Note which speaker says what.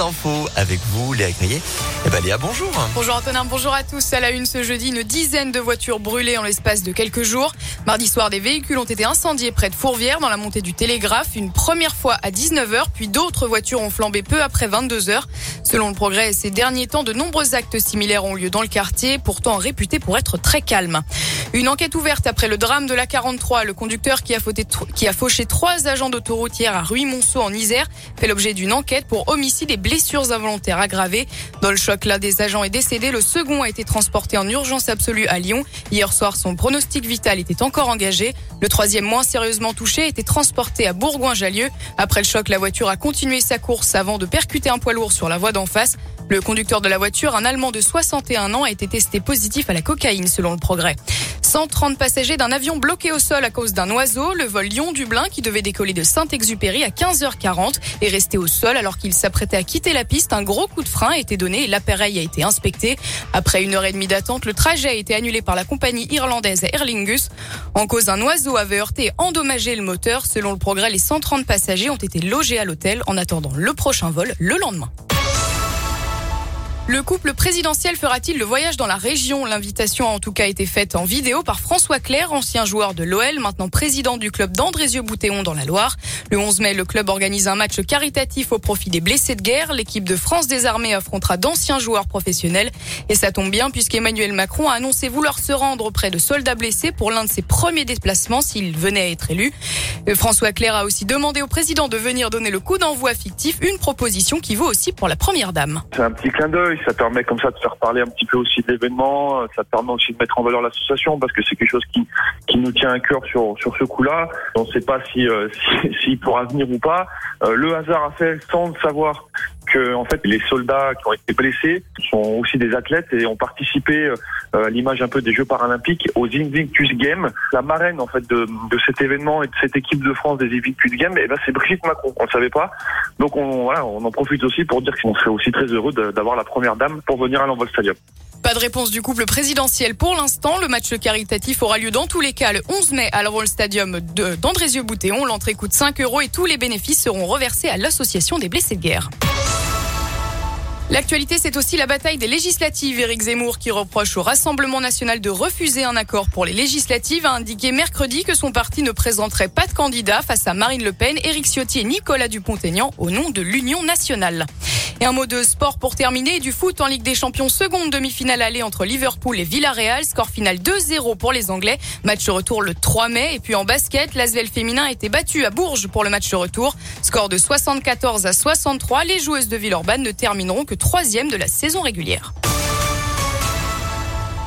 Speaker 1: infos avec vous, Léa Grillet. Eh ben Léa, bonjour.
Speaker 2: Bonjour Antonin, bonjour à tous. À la une ce jeudi, une dizaine de voitures brûlées en l'espace de quelques jours. Mardi soir, des véhicules ont été incendiés près de Fourvière dans la montée du Télégraphe, une première fois à 19h, puis d'autres voitures ont flambé peu après 22h. Selon le progrès, ces derniers temps, de nombreux actes similaires ont lieu dans le quartier, pourtant réputé pour être très calme. Une enquête ouverte après le drame de la 43. Le conducteur qui a, qui a fauché trois agents d'autoroutière à Ruy-Monceau en Isère fait l'objet d'une enquête pour homicide et blessures involontaires aggravées. Dans le choc, l'un des agents est décédé. Le second a été transporté en urgence absolue à Lyon. Hier soir, son pronostic vital était encore engagé. Le troisième, moins sérieusement touché, était transporté à Bourgoin-Jallieu. Après le choc, la voiture a continué sa course avant de percuter un poids lourd sur la voie d'en face. Le conducteur de la voiture, un Allemand de 61 ans, a été testé positif à la cocaïne selon le progrès. 130 passagers d'un avion bloqué au sol à cause d'un oiseau. Le vol Lyon-Dublin qui devait décoller de Saint-Exupéry à 15h40 est resté au sol alors qu'il s'apprêtait à quitter la piste. Un gros coup de frein a été donné et l'appareil a été inspecté. Après une heure et demie d'attente, le trajet a été annulé par la compagnie irlandaise Aer Lingus. En cause, un oiseau avait heurté et endommagé le moteur. Selon le progrès, les 130 passagers ont été logés à l'hôtel en attendant le prochain vol le lendemain. Le couple présidentiel fera-t-il le voyage dans la région? L'invitation a en tout cas été faite en vidéo par François Claire, ancien joueur de l'OL, maintenant président du club d'Andrézieux-Boutéon dans la Loire. Le 11 mai, le club organise un match caritatif au profit des blessés de guerre. L'équipe de France des armées affrontera d'anciens joueurs professionnels. Et ça tombe bien puisqu'Emmanuel Macron a annoncé vouloir se rendre auprès de soldats blessés pour l'un de ses premiers déplacements s'il venait à être élu. Euh, François Claire a aussi demandé au président de venir donner le coup d'envoi fictif, une proposition qui vaut aussi pour la première dame.
Speaker 3: C'est un petit clin d'œil, ça permet comme ça de faire parler un petit peu aussi de l'événement, ça permet aussi de mettre en valeur l'association parce que c'est quelque chose qui, qui nous tient à cœur sur, sur ce coup-là. On ne sait pas s'il euh, si, si, pourra venir ou pas. Euh, le hasard a fait sans savoir en fait les soldats qui ont été blessés sont aussi des athlètes et ont participé euh, à l'image un peu des Jeux paralympiques aux Invictus Games. La marraine en fait de, cet événement et de cette équipe de France des Invictus Games, eh ben c'est Brigitte Macron. On ne savait pas, donc on on en profite aussi pour dire qu'on serait aussi très heureux d'avoir la première dame pour venir à l'Envol Stadium.
Speaker 2: Pas de réponse du couple présidentiel pour l'instant. Le match caritatif aura lieu dans tous les cas le 11 mai à l'Envol Stadium d'Andrézieux-Boutéon. L'entrée coûte 5 euros et tous les bénéfices seront reversés à l'association des blessés de guerre. L'actualité, c'est aussi la bataille des législatives. Éric Zemmour, qui reproche au Rassemblement national de refuser un accord pour les législatives, a indiqué mercredi que son parti ne présenterait pas de candidat face à Marine Le Pen, Éric Ciotti et Nicolas Dupont-Aignan au nom de l'Union nationale. Et un mot de sport pour terminer. Du foot en Ligue des Champions, seconde demi-finale aller entre Liverpool et Villarreal. Score final 2-0 pour les Anglais. Match retour le 3 mai. Et puis en basket, l'Asvel féminin a été battu à Bourges pour le match retour. Score de 74 à 63. Les joueuses de Villeurbanne ne termineront que troisième de la saison régulière.